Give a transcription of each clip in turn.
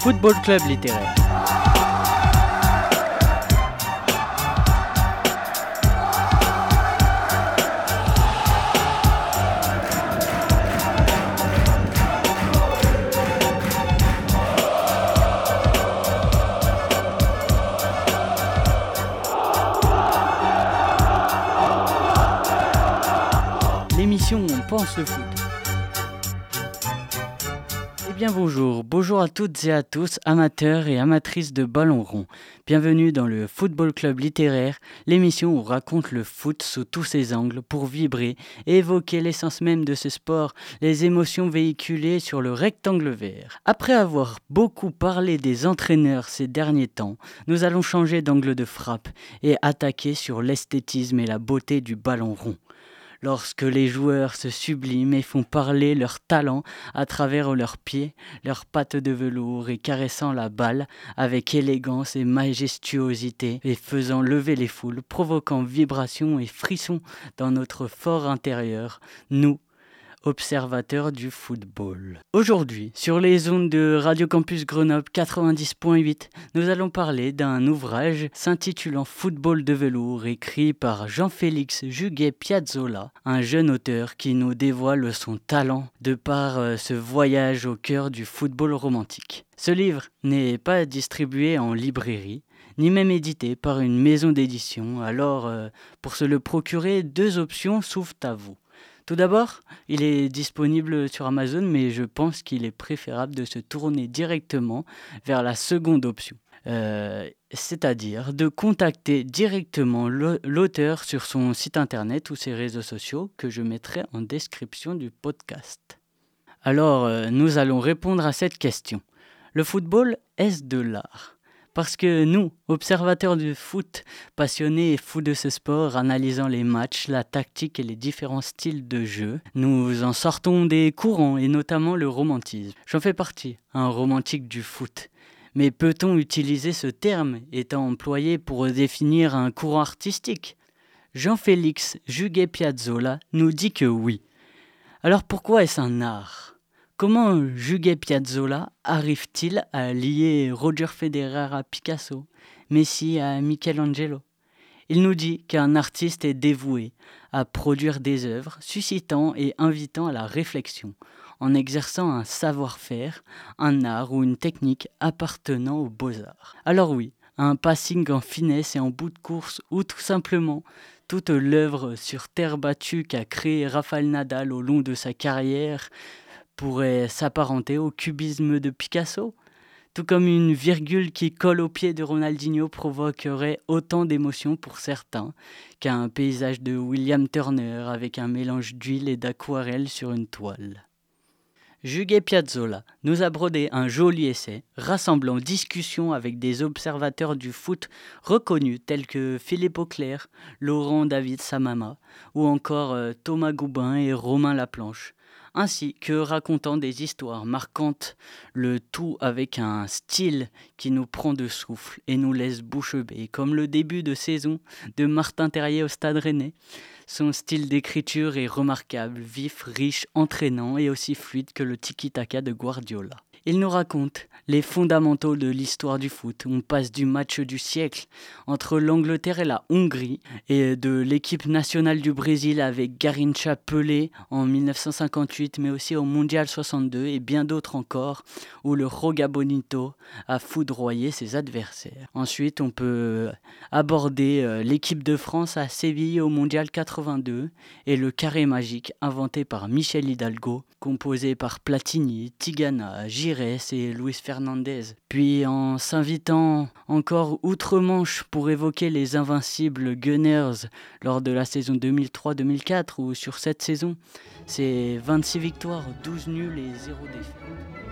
Football Club littéraire. Le foot. Eh bien bonjour, bonjour à toutes et à tous, amateurs et amatrices de ballon rond. Bienvenue dans le Football Club littéraire, l'émission où on raconte le foot sous tous ses angles pour vibrer et évoquer l'essence même de ce sport, les émotions véhiculées sur le rectangle vert. Après avoir beaucoup parlé des entraîneurs ces derniers temps, nous allons changer d'angle de frappe et attaquer sur l'esthétisme et la beauté du ballon rond lorsque les joueurs se subliment et font parler leur talent à travers leurs pieds, leurs pattes de velours et caressant la balle avec élégance et majestuosité et faisant lever les foules, provoquant vibrations et frissons dans notre fort intérieur, nous, observateur du football. Aujourd'hui, sur les ondes de Radio Campus Grenoble 90.8, nous allons parler d'un ouvrage s'intitulant Football de velours, écrit par Jean-Félix Juguet Piazzolla, un jeune auteur qui nous dévoile son talent de par euh, ce voyage au cœur du football romantique. Ce livre n'est pas distribué en librairie, ni même édité par une maison d'édition, alors euh, pour se le procurer, deux options s'ouvrent à vous. Tout d'abord, il est disponible sur Amazon, mais je pense qu'il est préférable de se tourner directement vers la seconde option. Euh, c'est-à-dire de contacter directement l'auteur sur son site internet ou ses réseaux sociaux que je mettrai en description du podcast. Alors, euh, nous allons répondre à cette question. Le football, est-ce de l'art? Parce que nous, observateurs du foot, passionnés et fous de ce sport, analysant les matchs, la tactique et les différents styles de jeu, nous en sortons des courants et notamment le romantisme. J'en fais partie, un romantique du foot. Mais peut-on utiliser ce terme étant employé pour définir un courant artistique? Jean-Félix Juguet-Piazzolla nous dit que oui. Alors pourquoi est-ce un art? Comment Juguet Piazzolla arrive-t-il à lier Roger Federer à Picasso, Messi à Michelangelo? Il nous dit qu'un artiste est dévoué à produire des œuvres suscitant et invitant à la réflexion, en exerçant un savoir-faire, un art ou une technique appartenant aux beaux-arts. Alors oui, un passing en finesse et en bout de course, ou tout simplement toute l'œuvre sur terre battue qu'a créé Rafael Nadal au long de sa carrière pourrait s'apparenter au cubisme de Picasso, tout comme une virgule qui colle au pied de Ronaldinho provoquerait autant d'émotions pour certains qu'un paysage de William Turner avec un mélange d'huile et d'aquarelle sur une toile. Juguet Piazzolla nous a brodé un joli essai rassemblant discussions avec des observateurs du foot reconnus tels que Philippe Auclair, Laurent David Samama ou encore euh, Thomas Goubin et Romain Laplanche, ainsi que racontant des histoires marquantes, le tout avec un style qui nous prend de souffle et nous laisse bouche bée, comme le début de saison de Martin Terrier au Stade Rennais. Son style d'écriture est remarquable, vif, riche, entraînant et aussi fluide que le tiki-taka de Guardiola. Il nous raconte les fondamentaux de l'histoire du foot. On passe du match du siècle entre l'Angleterre et la Hongrie et de l'équipe nationale du Brésil avec Garincha Pelé en 1958 mais aussi au Mondial 62 et bien d'autres encore où le Roga Bonito a foudroyé ses adversaires. Ensuite, on peut aborder euh, l'équipe de France à Séville au Mondial 82 et le carré magique inventé par Michel Hidalgo composé par Platini, Tigana, Et Luis Fernandez. Puis en s'invitant encore outre-Manche pour évoquer les invincibles Gunners lors de la saison 2003-2004 ou sur cette saison, c'est 26 victoires, 12 nuls et 0 défaites.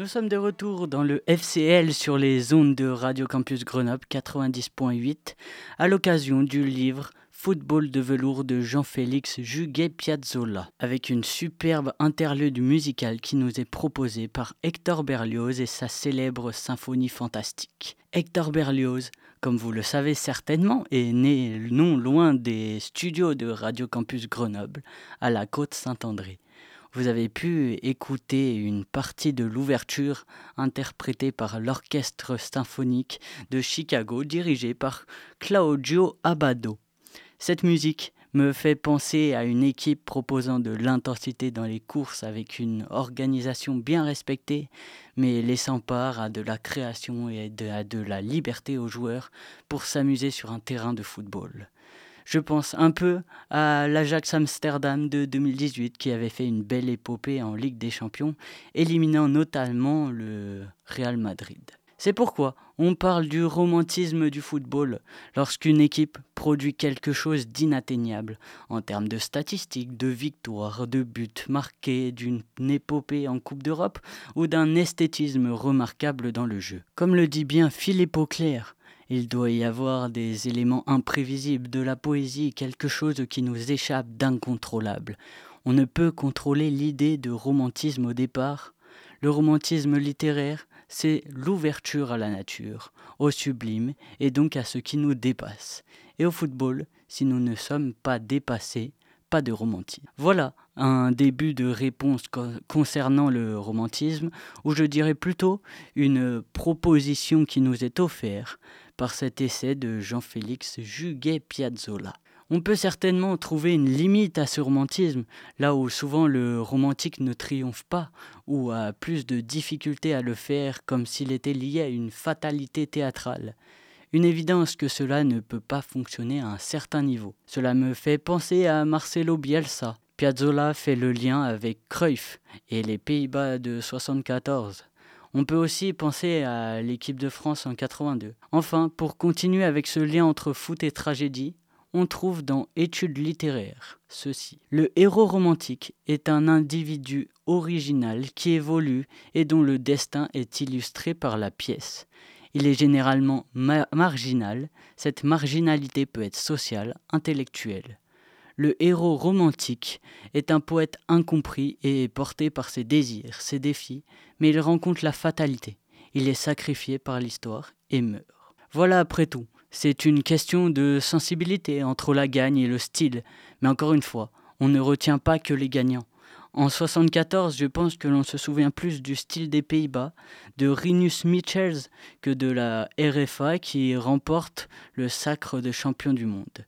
Nous sommes de retour dans le FCL sur les ondes de Radio Campus Grenoble 90.8 à l'occasion du livre Football de velours de Jean-Félix Juguet-Piazzolla, avec une superbe interlude musicale qui nous est proposée par Hector Berlioz et sa célèbre symphonie fantastique. Hector Berlioz, comme vous le savez certainement, est né non loin des studios de Radio Campus Grenoble, à la côte Saint-André. Vous avez pu écouter une partie de l'ouverture interprétée par l'Orchestre symphonique de Chicago dirigé par Claudio Abbado. Cette musique me fait penser à une équipe proposant de l'intensité dans les courses avec une organisation bien respectée, mais laissant part à de la création et à de la liberté aux joueurs pour s'amuser sur un terrain de football. Je pense un peu à l'Ajax Amsterdam de 2018 qui avait fait une belle épopée en Ligue des Champions, éliminant notamment le Real Madrid. C'est pourquoi on parle du romantisme du football lorsqu'une équipe produit quelque chose d'inatteignable en termes de statistiques, de victoires, de buts marqués, d'une épopée en Coupe d'Europe ou d'un esthétisme remarquable dans le jeu. Comme le dit bien Philippe Auclair, il doit y avoir des éléments imprévisibles, de la poésie, quelque chose qui nous échappe d'incontrôlable. On ne peut contrôler l'idée de romantisme au départ. Le romantisme littéraire, c'est l'ouverture à la nature, au sublime et donc à ce qui nous dépasse. Et au football, si nous ne sommes pas dépassés, pas de romantisme. Voilà un début de réponse concernant le romantisme, ou je dirais plutôt une proposition qui nous est offerte par cet essai de Jean-Félix Juguet-Piazzolla. On peut certainement trouver une limite à ce romantisme, là où souvent le romantique ne triomphe pas, ou a plus de difficultés à le faire comme s'il était lié à une fatalité théâtrale. Une évidence que cela ne peut pas fonctionner à un certain niveau. Cela me fait penser à Marcelo Bielsa. Piazzolla fait le lien avec Cruyff et les Pays-Bas de 74. On peut aussi penser à l'équipe de France en 82. Enfin, pour continuer avec ce lien entre foot et tragédie, on trouve dans Études littéraires ceci. Le héros romantique est un individu original qui évolue et dont le destin est illustré par la pièce. Il est généralement marginal, cette marginalité peut être sociale, intellectuelle. Le héros romantique est un poète incompris et porté par ses désirs, ses défis, mais il rencontre la fatalité. Il est sacrifié par l'histoire et meurt. Voilà après tout c'est une question de sensibilité entre la gagne et le style. Mais encore une fois, on ne retient pas que les gagnants. En 74, je pense que l'on se souvient plus du style des Pays-Bas, de Rinus Michels, que de la RFA qui remporte le sacre de champion du monde.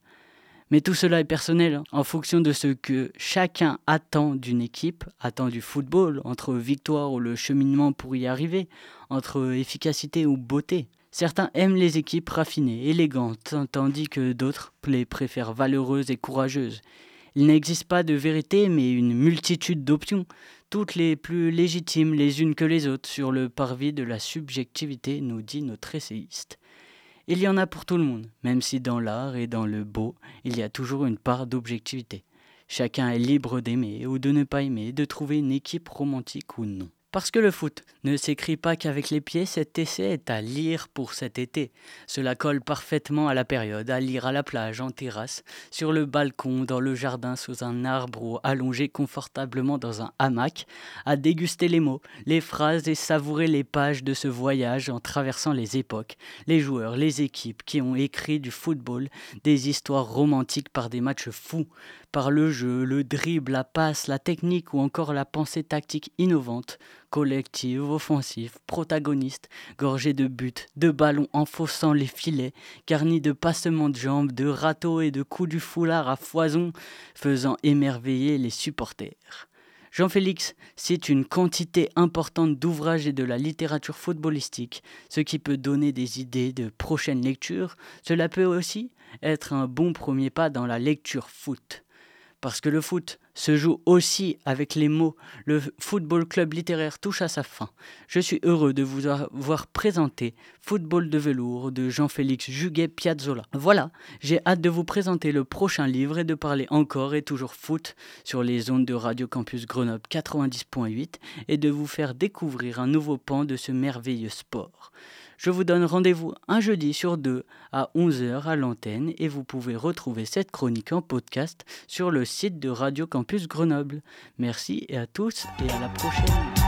Mais tout cela est personnel, hein, en fonction de ce que chacun attend d'une équipe, attend du football, entre victoire ou le cheminement pour y arriver, entre efficacité ou beauté. Certains aiment les équipes raffinées, élégantes, tandis que d'autres les préfèrent valeureuses et courageuses. Il n'existe pas de vérité, mais une multitude d'options, toutes les plus légitimes les unes que les autres, sur le parvis de la subjectivité, nous dit notre essayiste. Il y en a pour tout le monde, même si dans l'art et dans le beau, il y a toujours une part d'objectivité. Chacun est libre d'aimer ou de ne pas aimer, de trouver une équipe romantique ou non. Parce que le foot ne s'écrit pas qu'avec les pieds, cet essai est à lire pour cet été. Cela colle parfaitement à la période, à lire à la plage, en terrasse, sur le balcon, dans le jardin, sous un arbre ou allongé confortablement dans un hamac, à déguster les mots, les phrases et savourer les pages de ce voyage en traversant les époques, les joueurs, les équipes qui ont écrit du football des histoires romantiques par des matchs fous, par le jeu, le dribble, la passe, la technique ou encore la pensée tactique innovante, collective, offensive, protagoniste, gorgée de buts, de ballons enfoncant les filets, garnie de passements de jambes, de râteaux et de coups du foulard à foison, faisant émerveiller les supporters. Jean-Félix cite une quantité importante d'ouvrages et de la littérature footballistique, ce qui peut donner des idées de prochaines lectures. Cela peut aussi être un bon premier pas dans la lecture foot. Parce que le foot, se joue aussi avec les mots. Le Football Club littéraire touche à sa fin. Je suis heureux de vous avoir présenté Football de velours de Jean-Félix Juguet Piazzolla. Voilà, j'ai hâte de vous présenter le prochain livre et de parler encore et toujours foot sur les ondes de Radio Campus Grenoble 90.8 et de vous faire découvrir un nouveau pan de ce merveilleux sport. Je vous donne rendez-vous un jeudi sur deux à 11h à l'antenne et vous pouvez retrouver cette chronique en podcast sur le site de Radio Campus Grenoble. Merci et à tous et à la prochaine.